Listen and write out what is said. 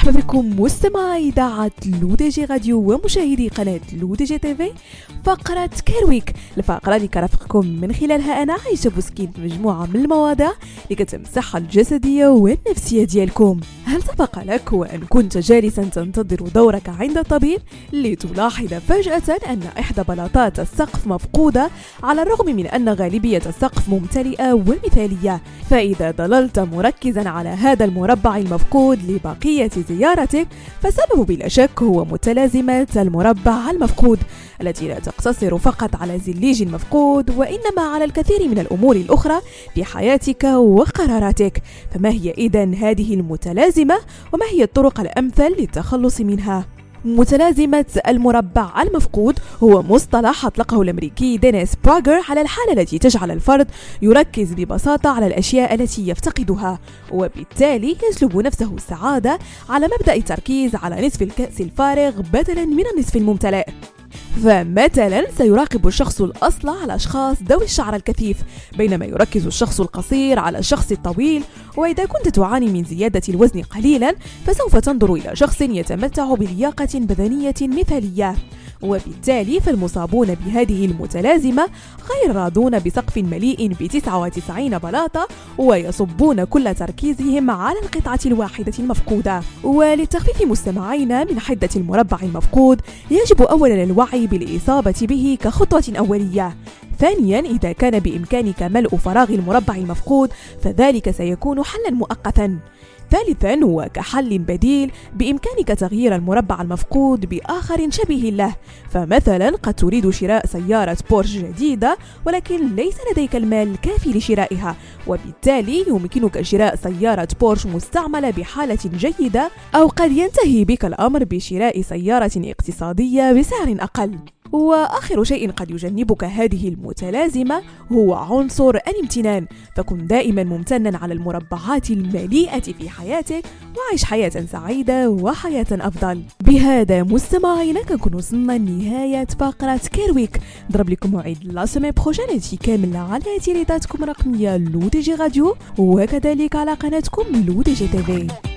بكم مستمعي إذاعة L'ODJ Radio ومشاهدي قناة L'ODJ TV فقرة Care Week الفقرة اللي كرافقكم من خلالها أنا عايشة بوسكين مجموعة من المواضيع اللي الصحة الجسدية والنفسية ديالكم. هل سبق لك وأن كنت جالسا تنتظر دورك عند الطبيب لتلاحظ فجأة أن إحدى بلاطات السقف مفقودة على الرغم من أن غالبية السقف ممتلئة ومثالية فإذا ظللت مركزا على هذا المربع المفقود لبقية زيارتك فالسبب بلا شك هو متلازمة المربع المفقود التي لا تقتصر فقط على زليج مفقود وإنما على الكثير من الأمور الأخرى في حياتك وقراراتك. فما هي إذن هذه المتلازمة؟ وما هي الطرق الأمثل للتخلص منها؟ متلازمة المربع المفقود هو مصطلح أطلقه الأمريكي دينيس براغر على الحالة التي تجعل الفرد يركز ببساطة على الأشياء التي يفتقدها وبالتالي يجلب نفسه السعادة على مبدأ التركيز على نصف الكأس الفارغ بدلا من النصف الممتلئ فمثلا سيراقب الشخص الأصلع على أشخاص ذوي الشعر الكثيف بينما يركز الشخص القصير على الشخص الطويل وإذا كنت تعاني من زيادة الوزن قليلا فسوف تنظر إلى شخص يتمتع بلياقة بدنية مثالية. وبالتالي فالمصابون بهذه المتلازمة غير راضون بسقف مليء ب 99 بلاطة ويصبون كل تركيزهم على القطعة الواحدة المفقودة. وللتخفيف مستمعين من حدة المربع المفقود يجب أولا الوعي بالإصابة به كخطوة أولية. ثانيا إذا كان بإمكانك ملء فراغ المربع المفقود فذلك سيكون حلا مؤقتا. ثالثا وكحل بديل بإمكانك تغيير المربع المفقود بآخر شبيه له. فمثلا قد تريد شراء سيارة بورش جديدة ولكن ليس لديك المال الكافي لشرائها. وبالتالي يمكنك شراء سيارة بورش مستعملة بحالة جيدة أو قد ينتهي بك الأمر بشراء سيارة اقتصادية بسعر أقل. وآخر شيء قد يجنبك هذه المتلازمة هو عنصر الامتنان. فكن دائما ممتنا على المربعات المليئة في حياتك وعيش حياة سعيدة وحياة أفضل. بهذا مستمعينا كنكون وصلنا لنهايه فقرة كيرويك. نضرب لكم موعد la semaine prochaine هادشي كامل على إذاعتكم الرقميه L'ODJ Radio وكذلك على قناتكم L'ODJ TV